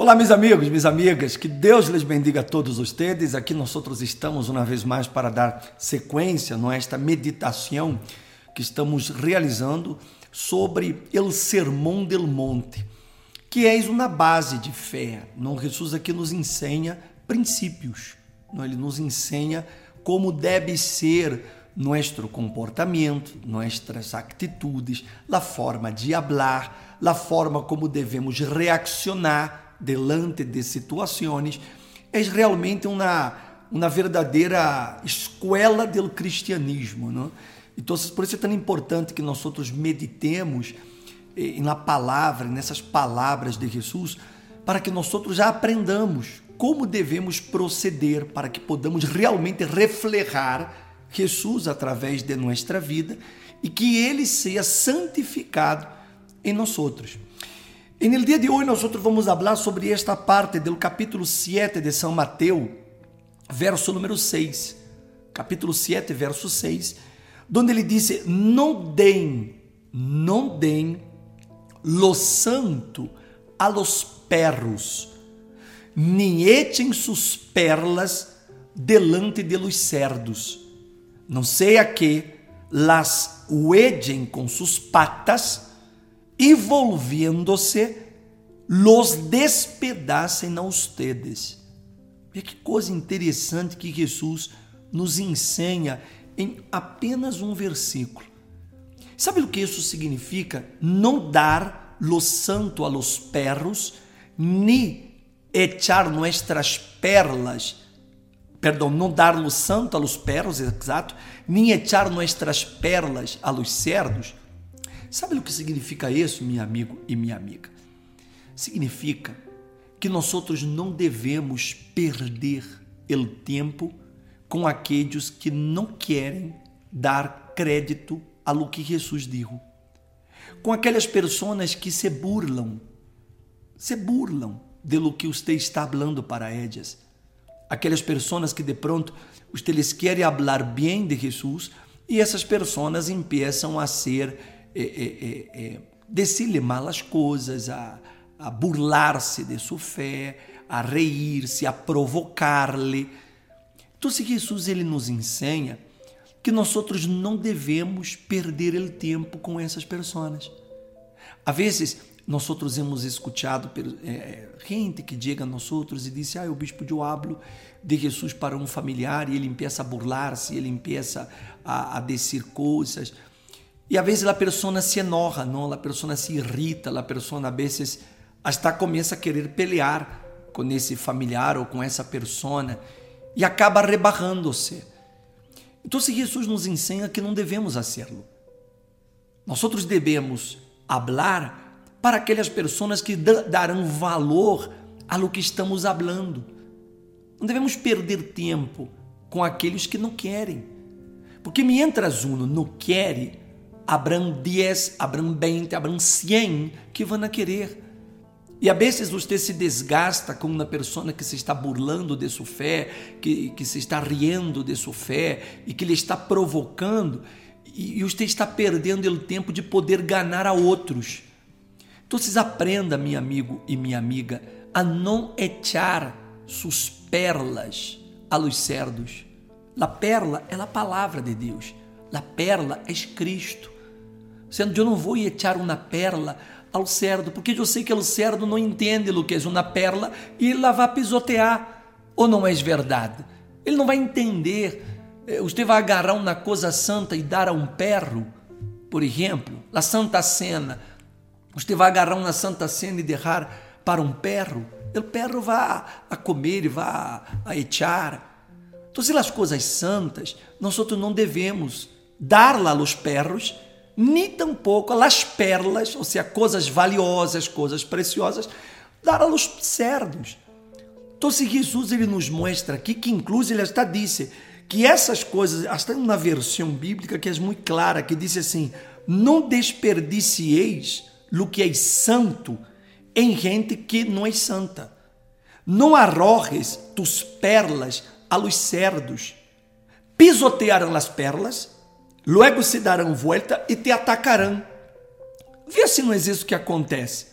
Olá, meus amigos, minhas amigas, que Deus les bendiga a todos vocês. Aqui nós outros estamos uma vez mais para dar sequência a esta meditação que estamos realizando sobre o Sermão del Monte, que é uma base de fé. Não Jesus aqui nos ensina princípios, não ele nos ensina como deve ser nosso comportamento, nossas atitudes, a forma de falar, a forma como devemos reaccionar delante de situações, é realmente uma, uma verdadeira escola do cristianismo. Não? Então, por isso é tão importante que nós outros meditemos eh, na palavra, nessas palavras de Jesus, para que nós outros já aprendamos como devemos proceder para que podamos realmente reflejar Jesus através de nossa vida e que ele seja santificado em nós outros. En el día de hoy nosotros vamos a hablar sobre esta parte del capítulo 7 de São Mateus, verso número 6. Capítulo 7, verso 6, donde ele diz: Não deem, não deem lo santo a los perros, nem echen sus perlas delante de los cerdos, não seja que las hueden com sus patas e volviendo-se, los despedacem a ustedes. Veja que coisa interessante que Jesus nos ensina em apenas um versículo. Sabe o que isso significa? Não dar lo santo a los perros, ni echar nuestras perlas, perdão, não dar lo santo a los perros, exato, nem echar nuestras perlas a los cerdos. Sabe o que significa isso, meu amigo e minha amiga? Significa que nós outros não devemos perder o tempo com aqueles que não querem dar crédito a lo que Jesus disse. Com aquelas pessoas que se burlam, se burlam de lo que você está falando para elas. Aquelas pessoas que de pronto você les quer falar bem de Jesus e essas pessoas começam a ser é, é, é, decirle malas coisas, a, a burlar-se de sua fé, a reír-se, a provocar-lhe. Então, se Jesus ele nos ensina que nós outros não devemos perder o tempo com essas pessoas. Às vezes, nós outros hemos escutado é, gente que chega a nós outros e diz: Ah, o bispo Diablo de Jesus para um familiar e ele empieza a burlar-se, ele empieza a, a dizer coisas. E a vezes a pessoa se enoja, não? A pessoa se irrita, a pessoa a vezes hasta começa a querer pelear com esse familiar ou com essa pessoa e acaba rebarrando-se. Então, se Jesus nos ensina que não devemos hacerlo. Nós outros devemos hablar para aquelas pessoas que darão valor a lo que estamos hablando. Não devemos perder tempo com aqueles que não querem. Porque mientras uno não quer, habrão 10, habrão 20, habrão 100 que vão a querer. E a vezes você se desgasta com uma pessoa que se está burlando de sua fé, que, que se está riendo de sua fé e que lhe está provocando, e, e você está perdendo o tempo de poder ganhar a outros. Então, aprenda, meu amigo e minha amiga, a não echar suas perlas a los cerdos. A perla é a palavra de Deus. A perla é Cristo sendo eu não vou echar uma perla ao cerdo, porque eu sei que o cerdo não entende o que é uma perla e ele vai pisotear, ou não é verdade? Ele não vai entender. Eh, você vai agarrar uma coisa santa e dar a um perro, por exemplo, a Santa Cena. Você vai agarrar uma Santa Cena e derrar para um perro, o perro vai a comer e vai a echar. Então, se as coisas santas, nós não devemos dar-la aos perros nem tampouco as perlas, ou seja, coisas valiosas, coisas preciosas, dar aos cerdos. Então, se Jesus ele nos mostra aqui que, inclusive, ele está disse que essas coisas, hasta uma versão bíblica que é muito clara, que diz assim: não desperdicieis o que é santo em gente que não é santa. Não arrojes tus perlas a los cerdos. Pisotearam as perlas Luego se darão volta e te atacarão. Vê se não é isso que acontece.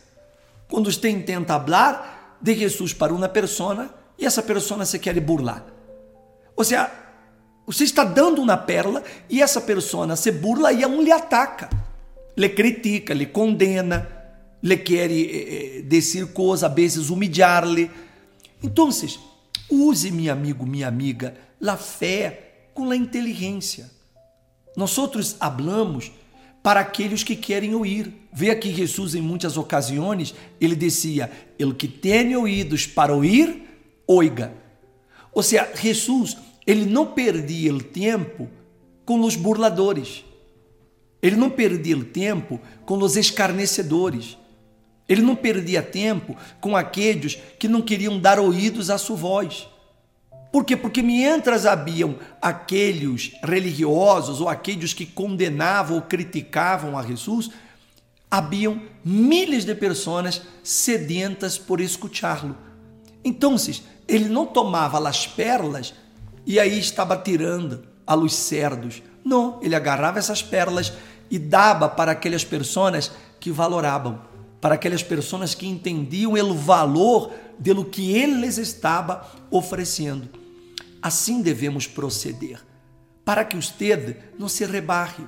Quando você tenta falar, de Jesus para uma persona e essa persona se quer burlar. Ou seja, você está dando uma pérola e essa persona se burla e um lhe ataca, lhe critica, lhe condena, lhe quer eh, eh dizer coisas, a vezes humilhar-lhe. Então, use, meu amigo, minha amiga, a fé com a inteligência. Nós outros hablamos para aqueles que querem ouvir. Vê aqui Jesus em muitas ocasiões, ele dizia: "El que tem ouvidos para ouvir, oiga". Ou seja, Jesus, ele não perdia o tempo com os burladores. Ele não perdia o tempo com os escarnecedores. Ele não perdia tempo com aqueles que não queriam dar ouvidos à sua voz. Por quê? Porque mientras haviam aqueles religiosos ou aqueles que condenavam ou criticavam a Jesus, haviam milhares de pessoas sedentas por escutá-lo. Então, ele não tomava as perlas e aí estava tirando a luz cerdos. Não, ele agarrava essas perlas e dava para aquelas pessoas que valoravam, para aquelas pessoas que entendiam o valor do que ele lhes estava oferecendo. Assim devemos proceder, para que usted não se rebarre.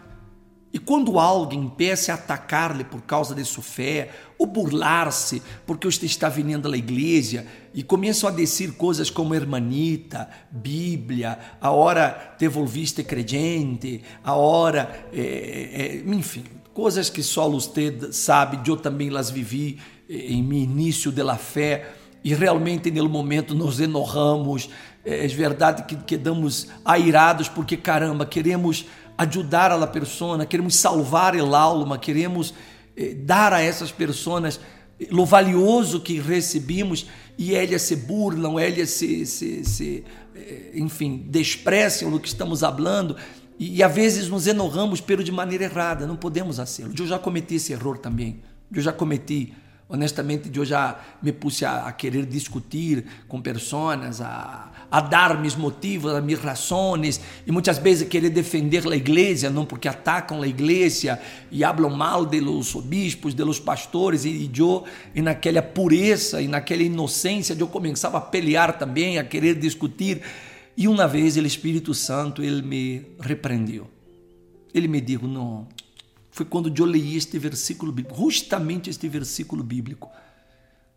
E quando alguém empiece a atacar-lhe por causa de sua fé, ou burlar-se porque você está vindo à igreja e começam a dizer coisas como hermanita, Bíblia, a hora te volviste crente, a hora, é, é, enfim, coisas que só você sabe, eu também las vivi em meu início da fé e realmente no momento nos enojamos, é, é verdade que quedamos airados porque caramba, queremos ajudar a pessoa, queremos salvar a alma, queremos eh, dar a essas pessoas o valioso que recebemos e elas se burlam, elas se, se, se eh, enfim, despreciam do que estamos falando e, e às vezes nos enojamos pero de maneira errada, não podemos fazê-lo. Eu já cometi esse erro também, eu já cometi Honestamente, eu já me puse a, a querer discutir com pessoas, a, a dar meus motivos, as minhas razões, e muitas vezes querer defender a igreja, não porque atacam a igreja e falam mal de los obispos, de los pastores, e, e eu, e naquela pureza e naquela inocência, eu começava a pelear também, a querer discutir. E uma vez o Espírito Santo, ele me repreendeu. Ele me disse: não foi quando eu li este versículo bíblico, justamente este versículo bíblico.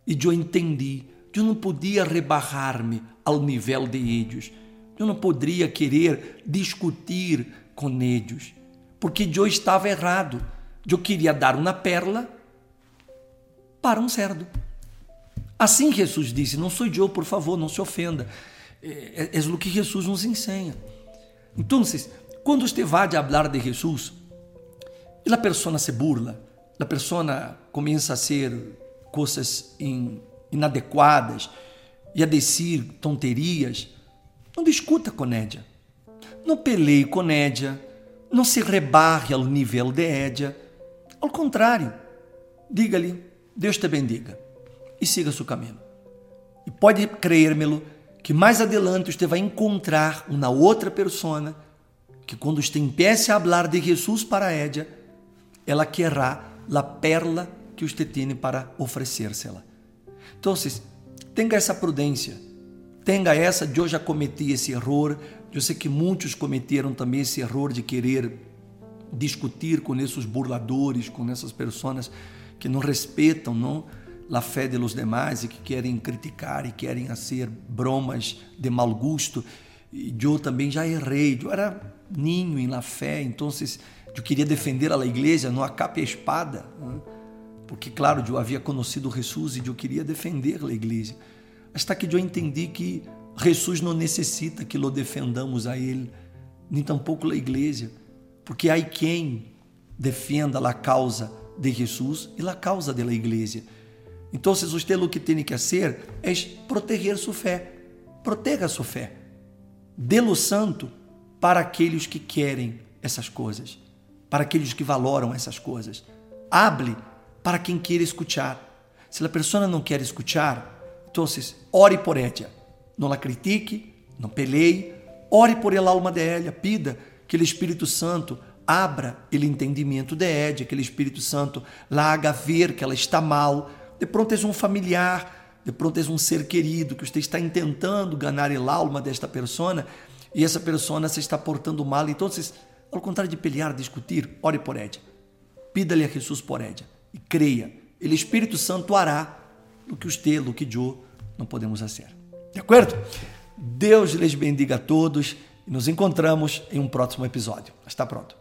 E eu entendi, eu não podia rebarrar-me ao nível de eles. Eu não poderia querer discutir com eles, porque eu estava errado. Eu queria dar uma perla para um cerdo. Assim Jesus disse: Não sou eu, por favor, não se ofenda. É, é, é o que Jesus nos ensina. Então, quando você vai falar de Jesus, e a pessoa se burla, a pessoa começa a ser coisas in, inadequadas e a dizer tonterias. Não discuta com Édia. Não peleie com Édia. Não se rebarre ao nível de Édia. Ao contrário, diga-lhe: Deus te bendiga e siga seu caminho. E pode crer-me-lo que mais adelante você vai encontrar uma outra pessoa que quando você empiece a falar de Jesus para Édia, ela querrá a perla que usted tem para oferecérsela. Então, tenha essa prudência, tenha essa. Eu já cometi esse erro, eu sei que muitos cometeram também esse erro de querer discutir com esses burladores, com essas pessoas que não respeitam não, a fé de los demais e que querem criticar e querem fazer bromas de mau gosto. E eu também já errei, eu era ninho em la fé, então eu queria defender a igreja no a capa espada, né? porque, claro, eu havia conhecido Jesus e eu queria defender a igreja. Hasta que eu entendi que Jesus não necessita que lo defendamos a ele, nem tampouco a igreja, porque há quem defenda a causa de Jesus e a causa da igreja. Então, você o que tem que fazer é proteger sua fé. Proteja sua fé. Dê-lo santo para aqueles que querem essas coisas para aqueles que valoram essas coisas. Hable para quem queira escutar. Se a pessoa não quer escutar, então ore por ella. Não la critique, não peleie, ore por el alma de ella, pida que o Espírito Santo abra o entendimento de ella, que o Espírito Santo la haga ver que ela está mal. De pronto é um familiar, de pronto é um ser querido que você está intentando ganhar el alma desta persona e essa persona se está portando mal. Então, ao contrário de pelear, discutir, ore por. Pídale a Jesus por ella e creia. Ele Espírito Santo hará o que você, o que eu não podemos fazer. De acordo? Deus lhes bendiga a todos e nos encontramos em um próximo episódio. Está pronto.